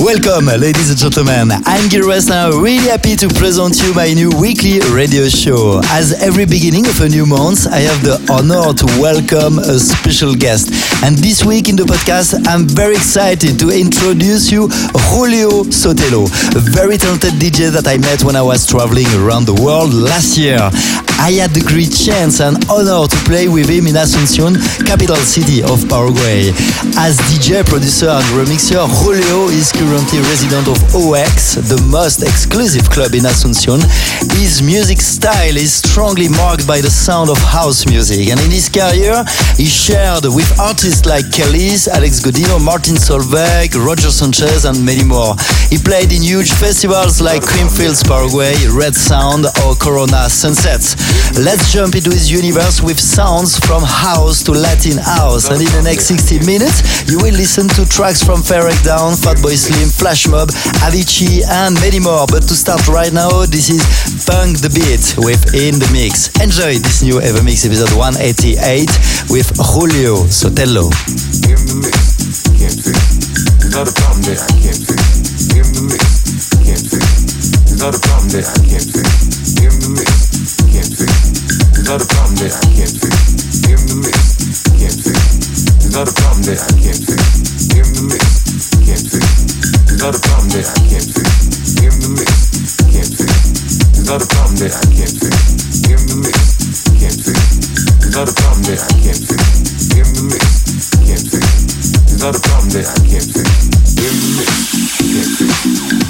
Welcome, ladies and gentlemen. I'm Gil I'm really happy to present you my new weekly radio show. As every beginning of a new month, I have the honor to welcome a special guest. And this week in the podcast, I'm very excited to introduce you Julio Sotelo, a very talented DJ that I met when I was traveling around the world last year. I had the great chance and honor to play with him in Asuncion, capital city of Paraguay. As DJ, producer, and remixer, Julio is currently resident of OX, the most exclusive club in Asuncion. His music style is strongly marked by the sound of house music, and in his career, he shared with artists like Kelis, Alex Godino, Martin Solveig, Roger Sanchez, and many more. He played in huge festivals like Creamfields Paraguay, Red Sound, or Corona Sunsets. Let's jump into his universe with sounds from house to Latin house. And in the next 60 minutes, you will listen to tracks from Ferreck Dawn, Fatboy Slim, Flash Mob, Avicii, and many more. But to start right now, this is Punk the Beat with In the Mix. Enjoy this new Evermix episode 188 with Julio Sotelo. In the mix, can't fix. There's not a problem that I can't fix. In the mix, can't fix. There's not a problem that I can't fix. Not a problem that I can't fix. A problem that I can't fix. The mix, can't fix. Not a problem that I can't fix. The mix, can't fix. Not a problem that I can't fix. The mix, can't fix. Not a problem that I can't fix. The mix, can't fix. Not a problem that I can't fix. In the mix, can't fix.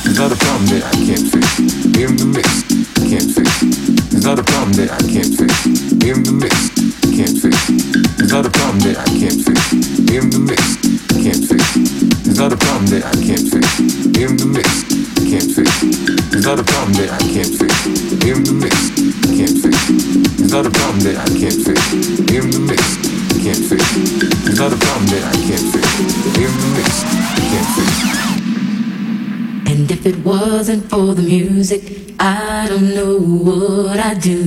There's not a problem that I can't fix. In the mix, can't fix. There's not a problem that I can't fix. In the mix, can't fix. There's not a problem that I can't fix. In the mix, can't fix. There's not a problem that I can't fix. In the mix, can't fix. There's not a problem that I can't fix. In the mix, can't fix. There's not a problem that I can't fix. In the mix, can't fix. There's not a problem that I can't fix. In the mix, can't fix. And if it wasn't for the music, I don't know what I'd do.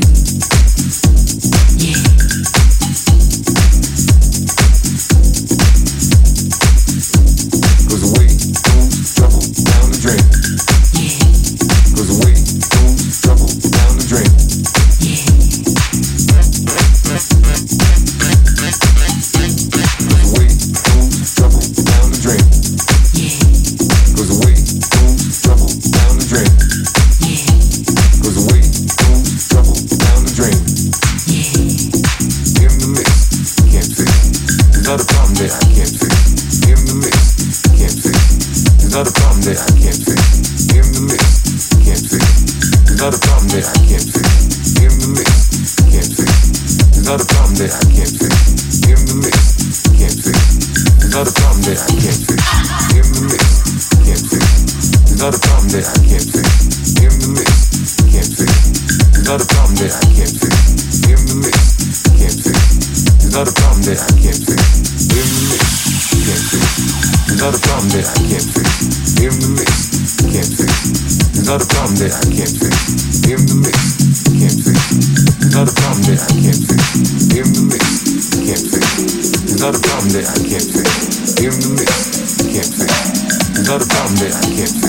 I can't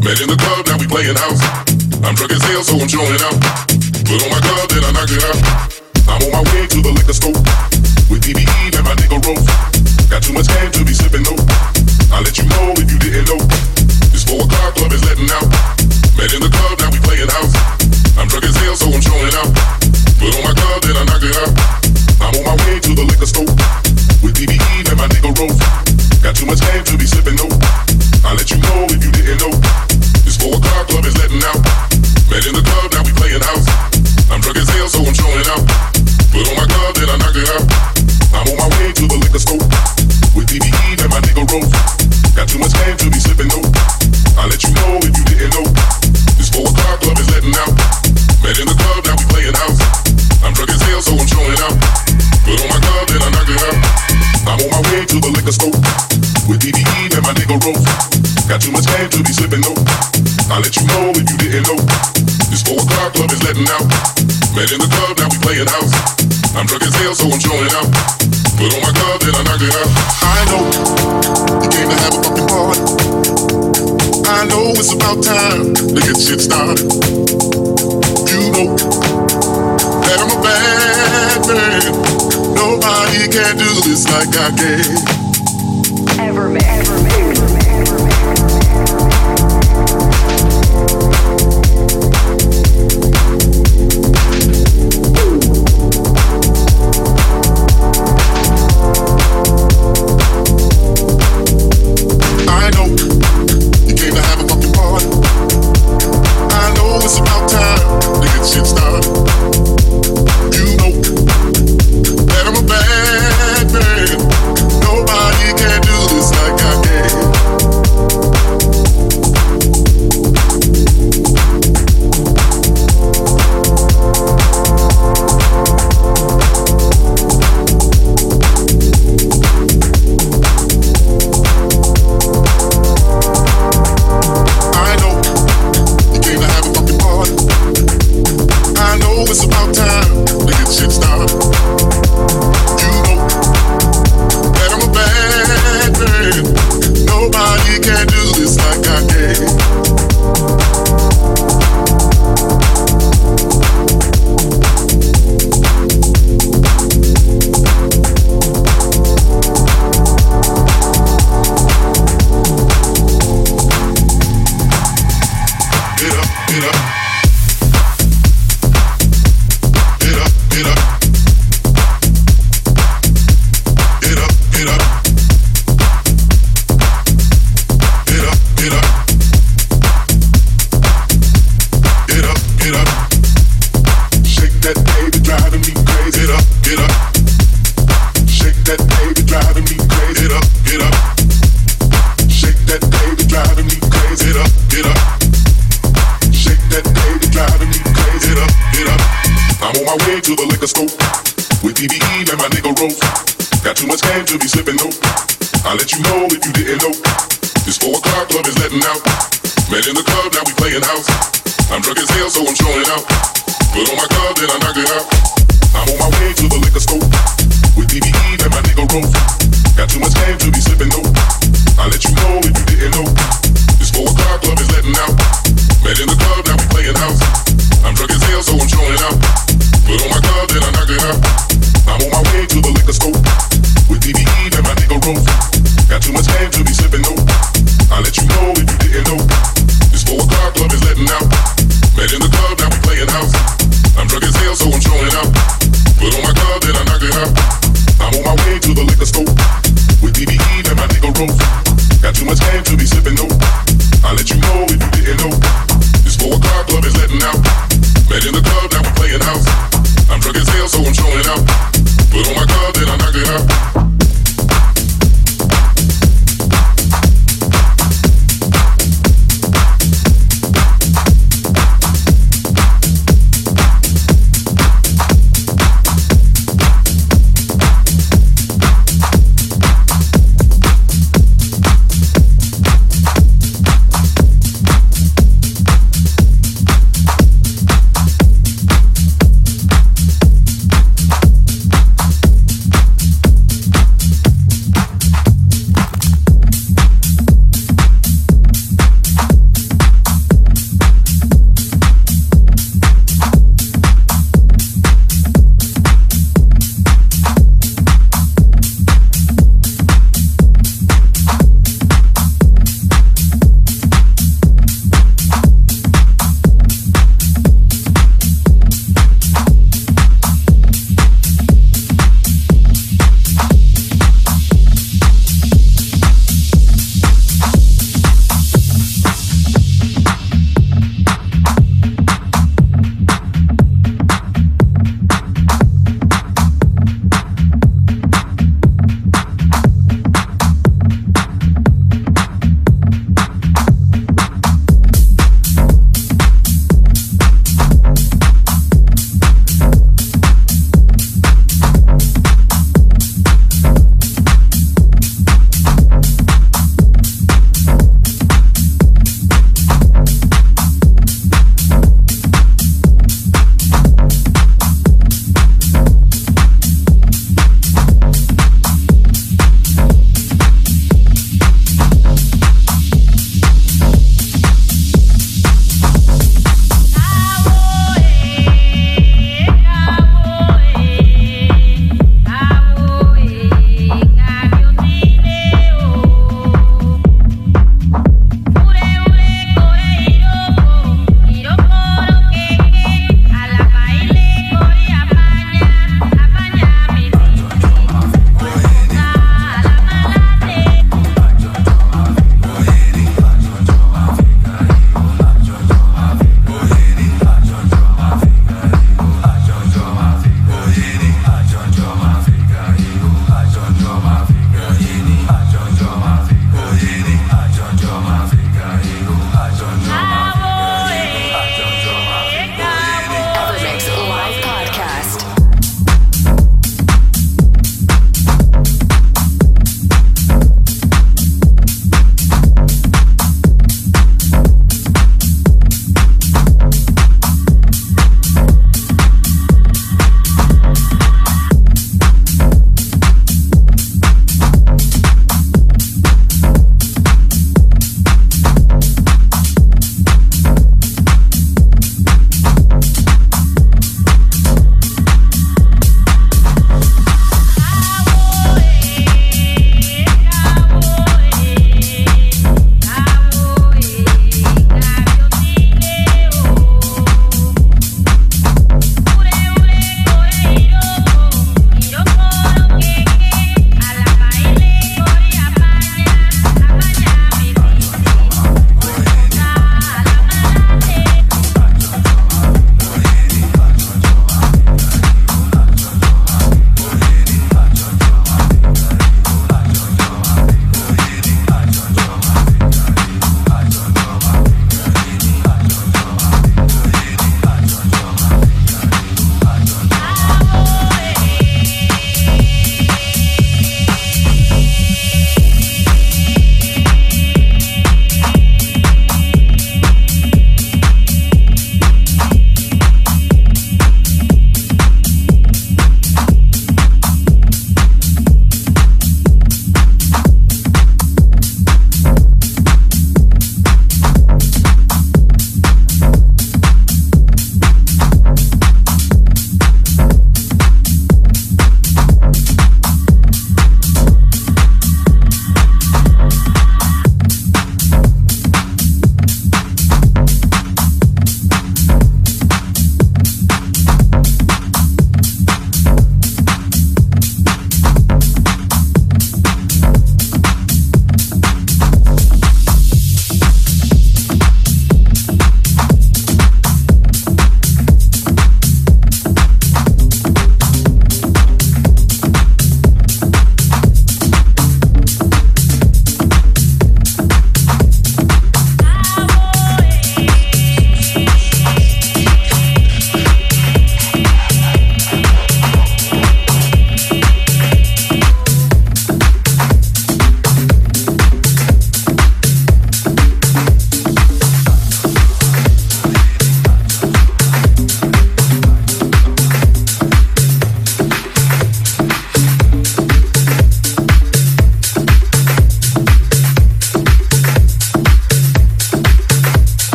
Man in the club, now we playing house. I'm drunk as hell, so I'm chilling out. Put on my glove, then I knock it out. I'm on my way to the liquor store with DBE and my nigga Rose. Got too much cash to be sipping though. I'll let you know if you didn't know. This four o'clock club is letting. about time to get shit started. You know that I'm a bad man. Nobody can do this like I can.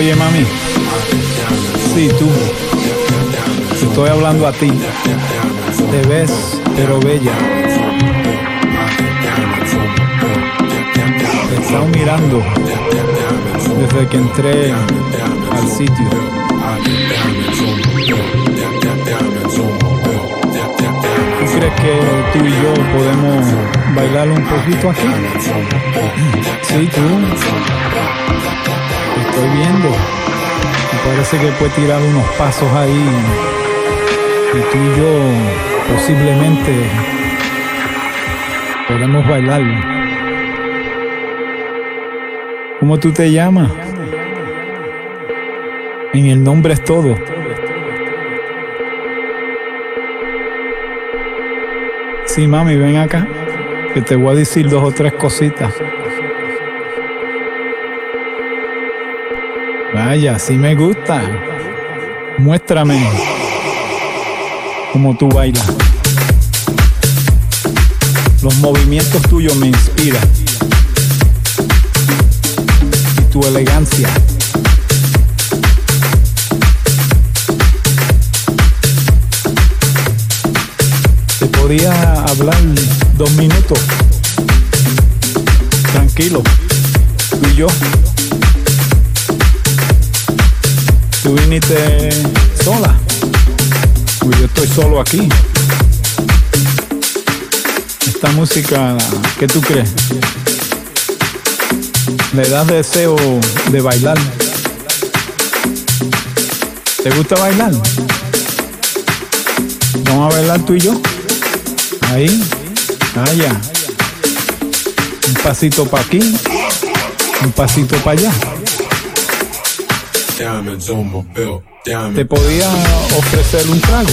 Oye, mami, sí, tú. Estoy hablando a ti. Te ves, pero bella. Te he mirando desde que entré al sitio. ¿Tú crees que tú y yo podemos bailar un poquito aquí? Sí, tú. Estoy viendo. Me parece que puede tirar unos pasos ahí. Y tú y yo posiblemente podemos bailar. ¿Cómo tú te llamas? En el nombre es todo. Sí, mami, ven acá. Que te voy a decir dos o tres cositas. Vaya, sí me gusta. Muéstrame cómo tú bailas. Los movimientos tuyos me inspiran. Y tu elegancia. Te podía hablar dos minutos. Tranquilo. Tú y yo. Tú viniste sola. Pues yo estoy solo aquí. Esta música, ¿qué tú crees? Le das deseo de bailar. ¿Te gusta bailar? Vamos a bailar tú y yo. Ahí. Allá. Un pasito para aquí. Un pasito para allá. Te podía ofrecer un trago.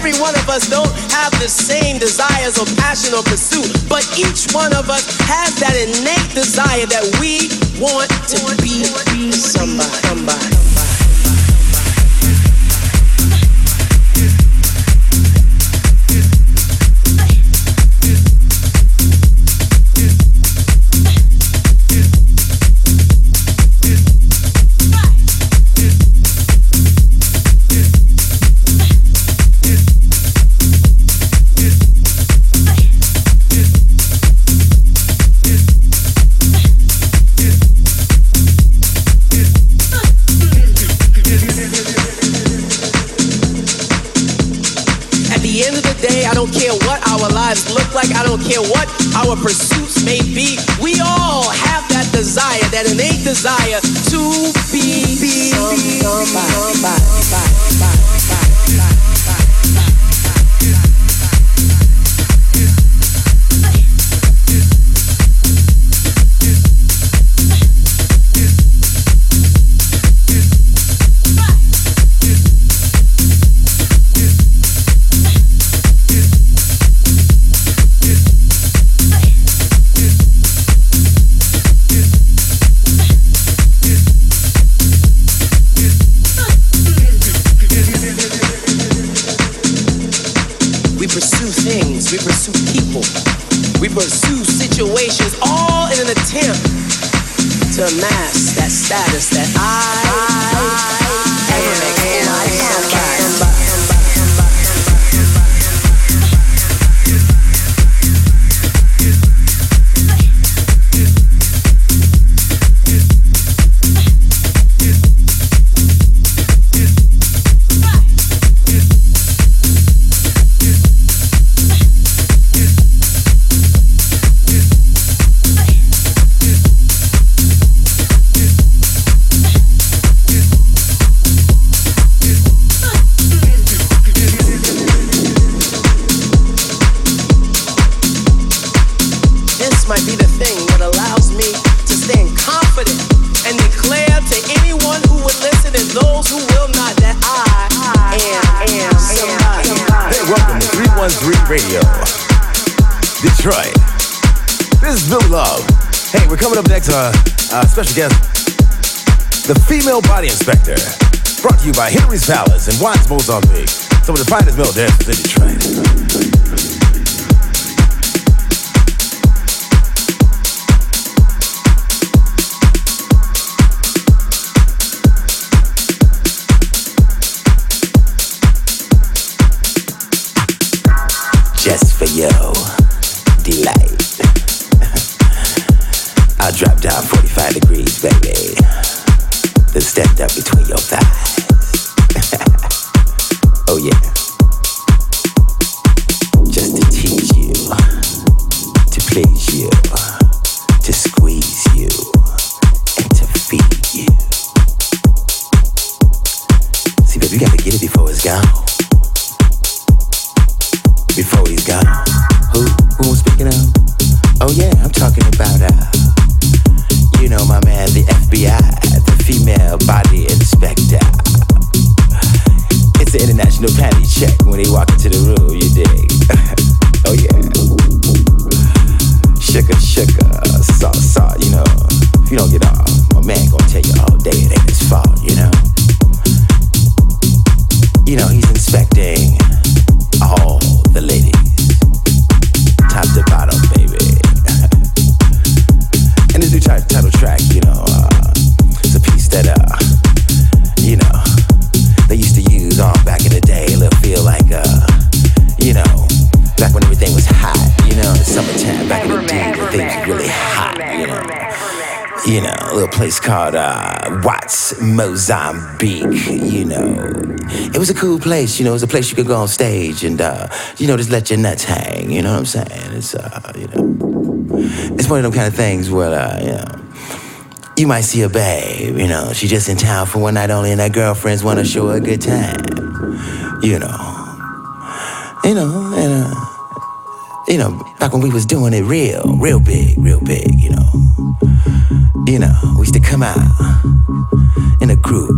Every one of us don't have the same desires or passion or pursuit, but each one of us has that innate desire that we want to be somebody. somebody. Care what our pursuits may be, we all have that desire, that innate desire to be, be somebody. somebody. Body inspector. Brought to you by Henry's Palace and Watts Mozambique. Some of the finest male dancers in Detroit. Panty check when he walk into the room, you dig? oh yeah. Sugar, sugar, salt, salt, you know. If you don't get off, my man gonna tell you all day it ain't his fault, you know. You know, he's inspecting place called uh, Watts, Mozambique. You know, it was a cool place. You know, it was a place you could go on stage and, uh, you know, just let your nuts hang. You know what I'm saying? It's, uh, you know it's one of them kind of things where, uh, you know, you might see a babe, you know, she just in town for one night only, and that girlfriends want to show her a good time, you know, you know, and uh, you know, back when we was doing it real, real big, real big, you know, you know, we used to come out in a group.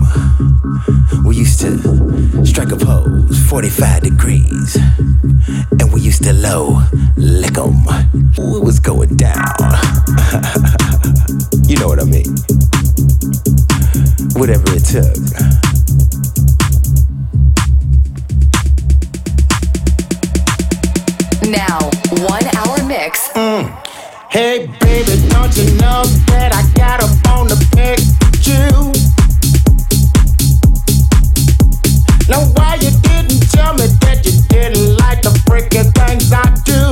We used to strike a pose, 45 degrees. And we used to low lick 'em. It was going down. you know what I mean? Whatever it took. Now, one. Hey, baby, don't you know that I got a bone to pick with you? Now, why you didn't tell me that you didn't like the freaking things I do?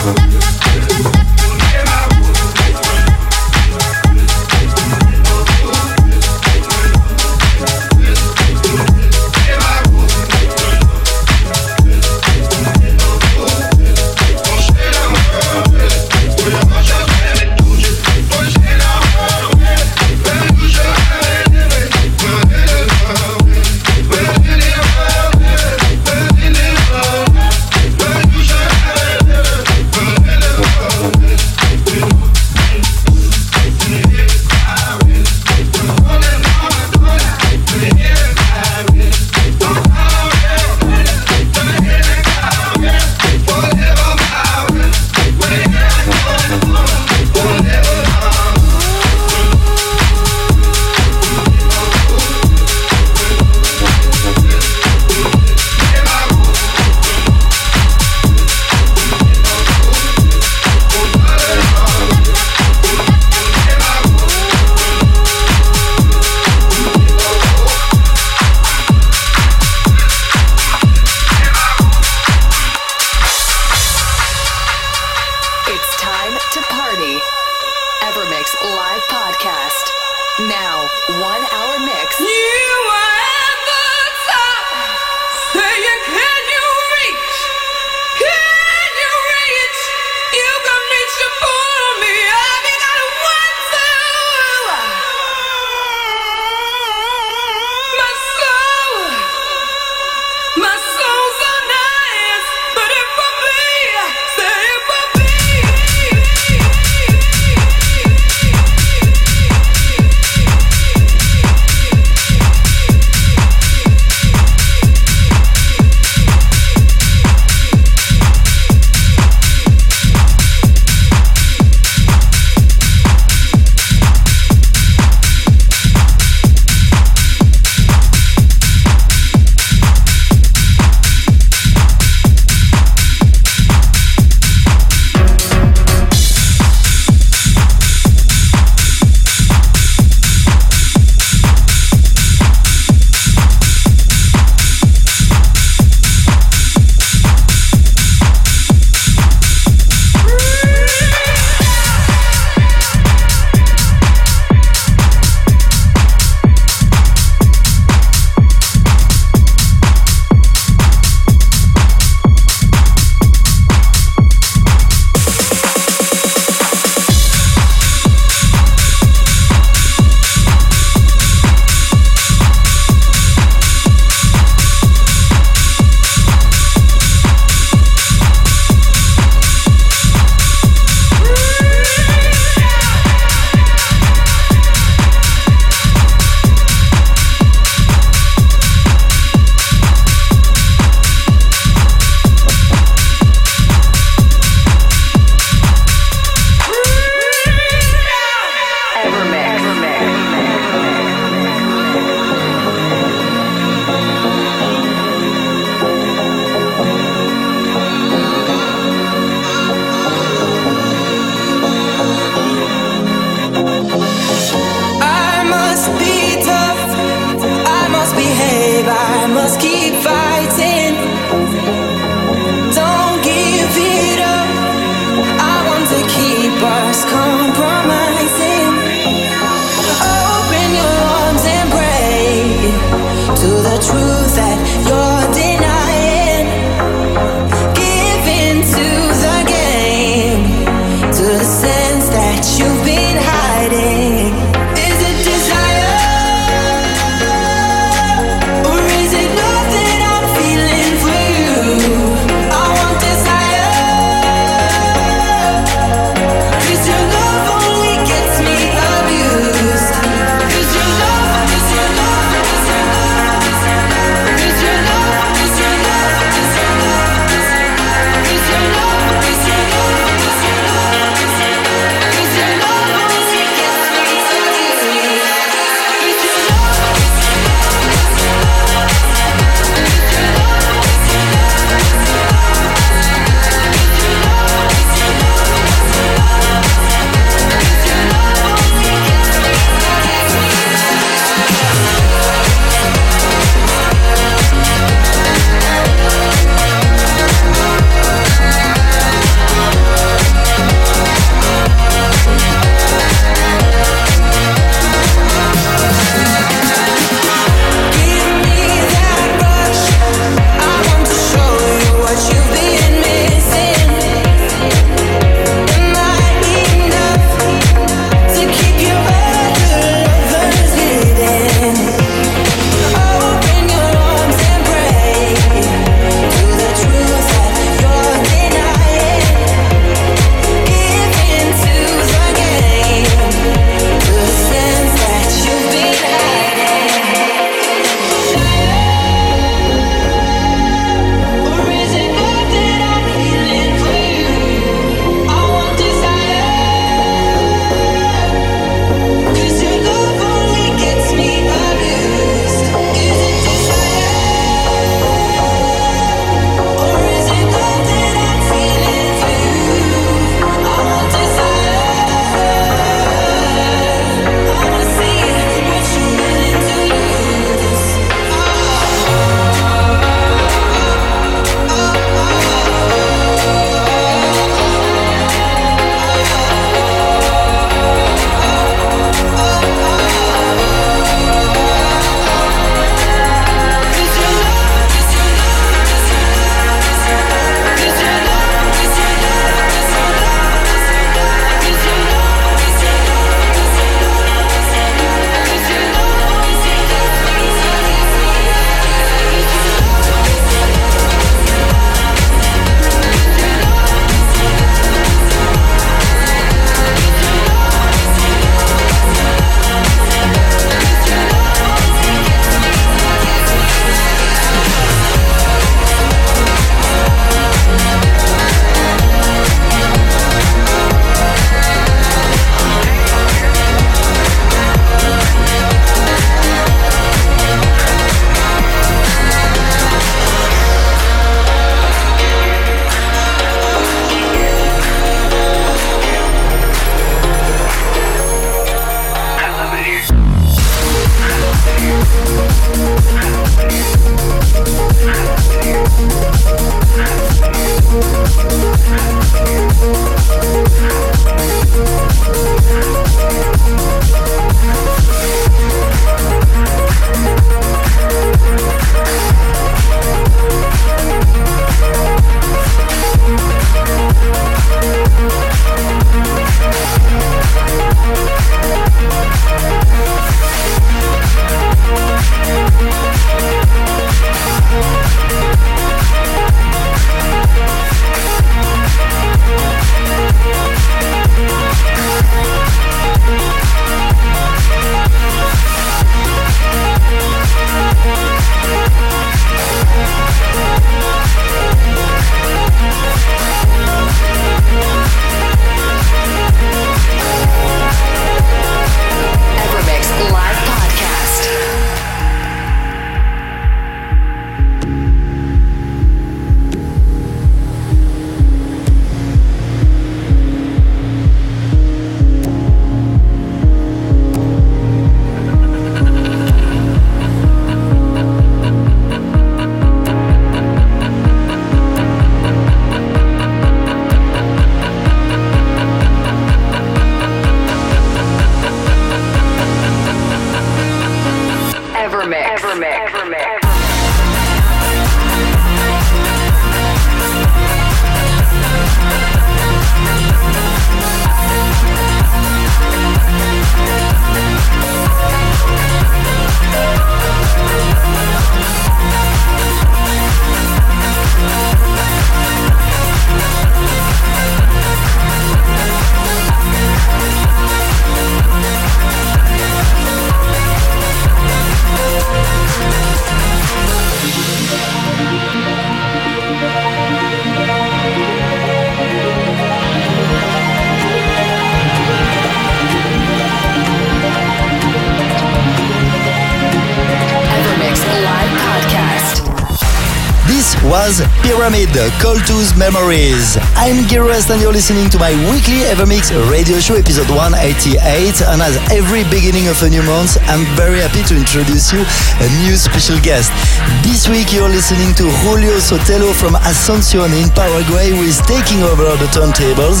Was Pyramid, Coltoo's Memories. I'm Gil Everest and you're listening to my weekly Evermix radio show episode 188 and as every beginning of a new month, I'm very happy to introduce you a new special guest. This week you're listening to Julio Sotelo from Asuncion in Paraguay who is taking over the turntables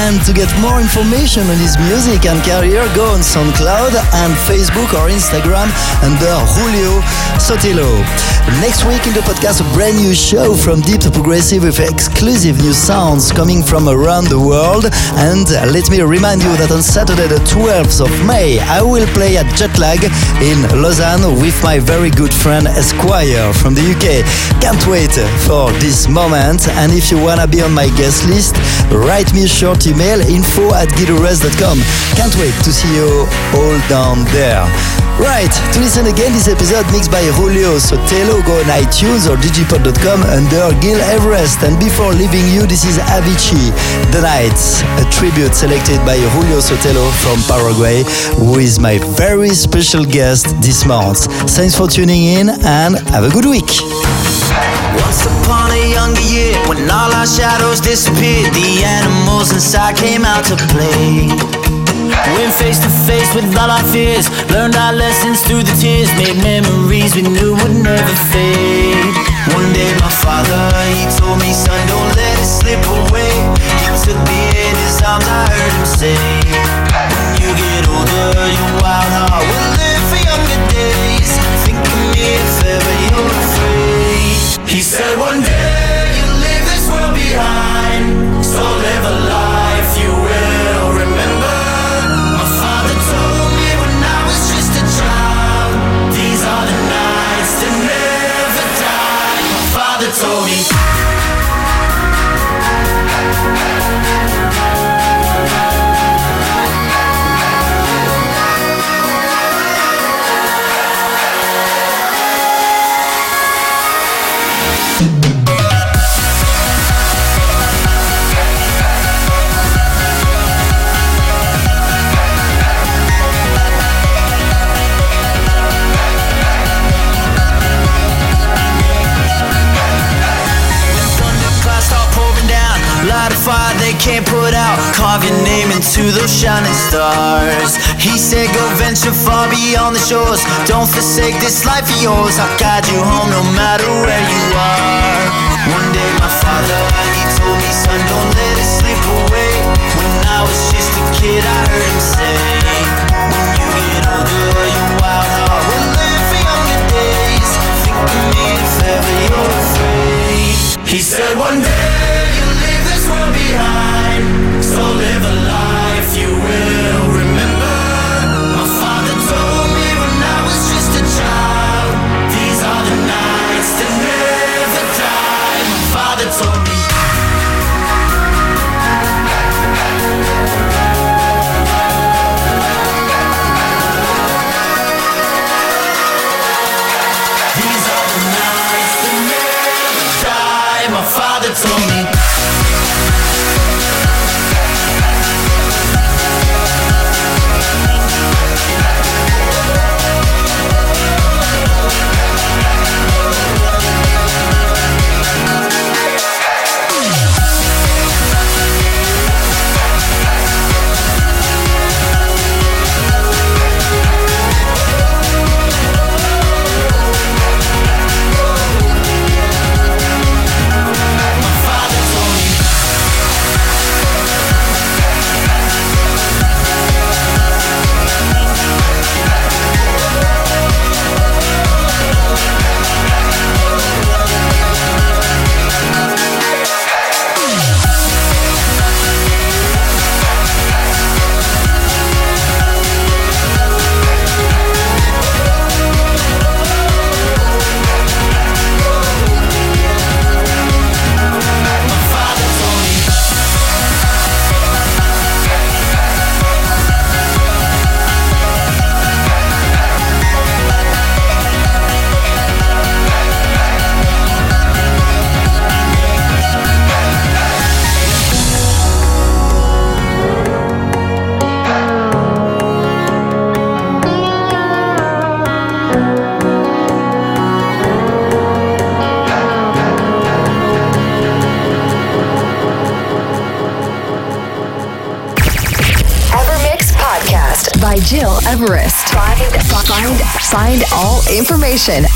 and to get more information on his music and career go on SoundCloud and Facebook or Instagram under Julio Sotelo. Next week in the podcast a brand new show from deep to progressive with exclusive new sounds coming from around the world. And let me remind you that on Saturday, the 12th of May, I will play at Jetlag in Lausanne with my very good friend Esquire from the UK. Can't wait for this moment. And if you wanna be on my guest list, write me a short email info at gileverest.com. Can't wait to see you all down there. Right, to listen again this episode mixed by Julio Sotelo, go on iTunes or digipod.com under Gil Everest. And before leaving you, this is Avicii, The Nights, a tribute selected by Julio Sotelo from Paraguay, who is my very special guest this month. Thanks for tuning in and have a good week. Once upon a younger year, when all our shadows disappeared, the animals inside came out to play. Went face to face with all our fears, learned our lessons through the tears, made memories we knew would never fade. One day my father, he told me, son, don't let it slip away. He took me in his arms, I heard him say,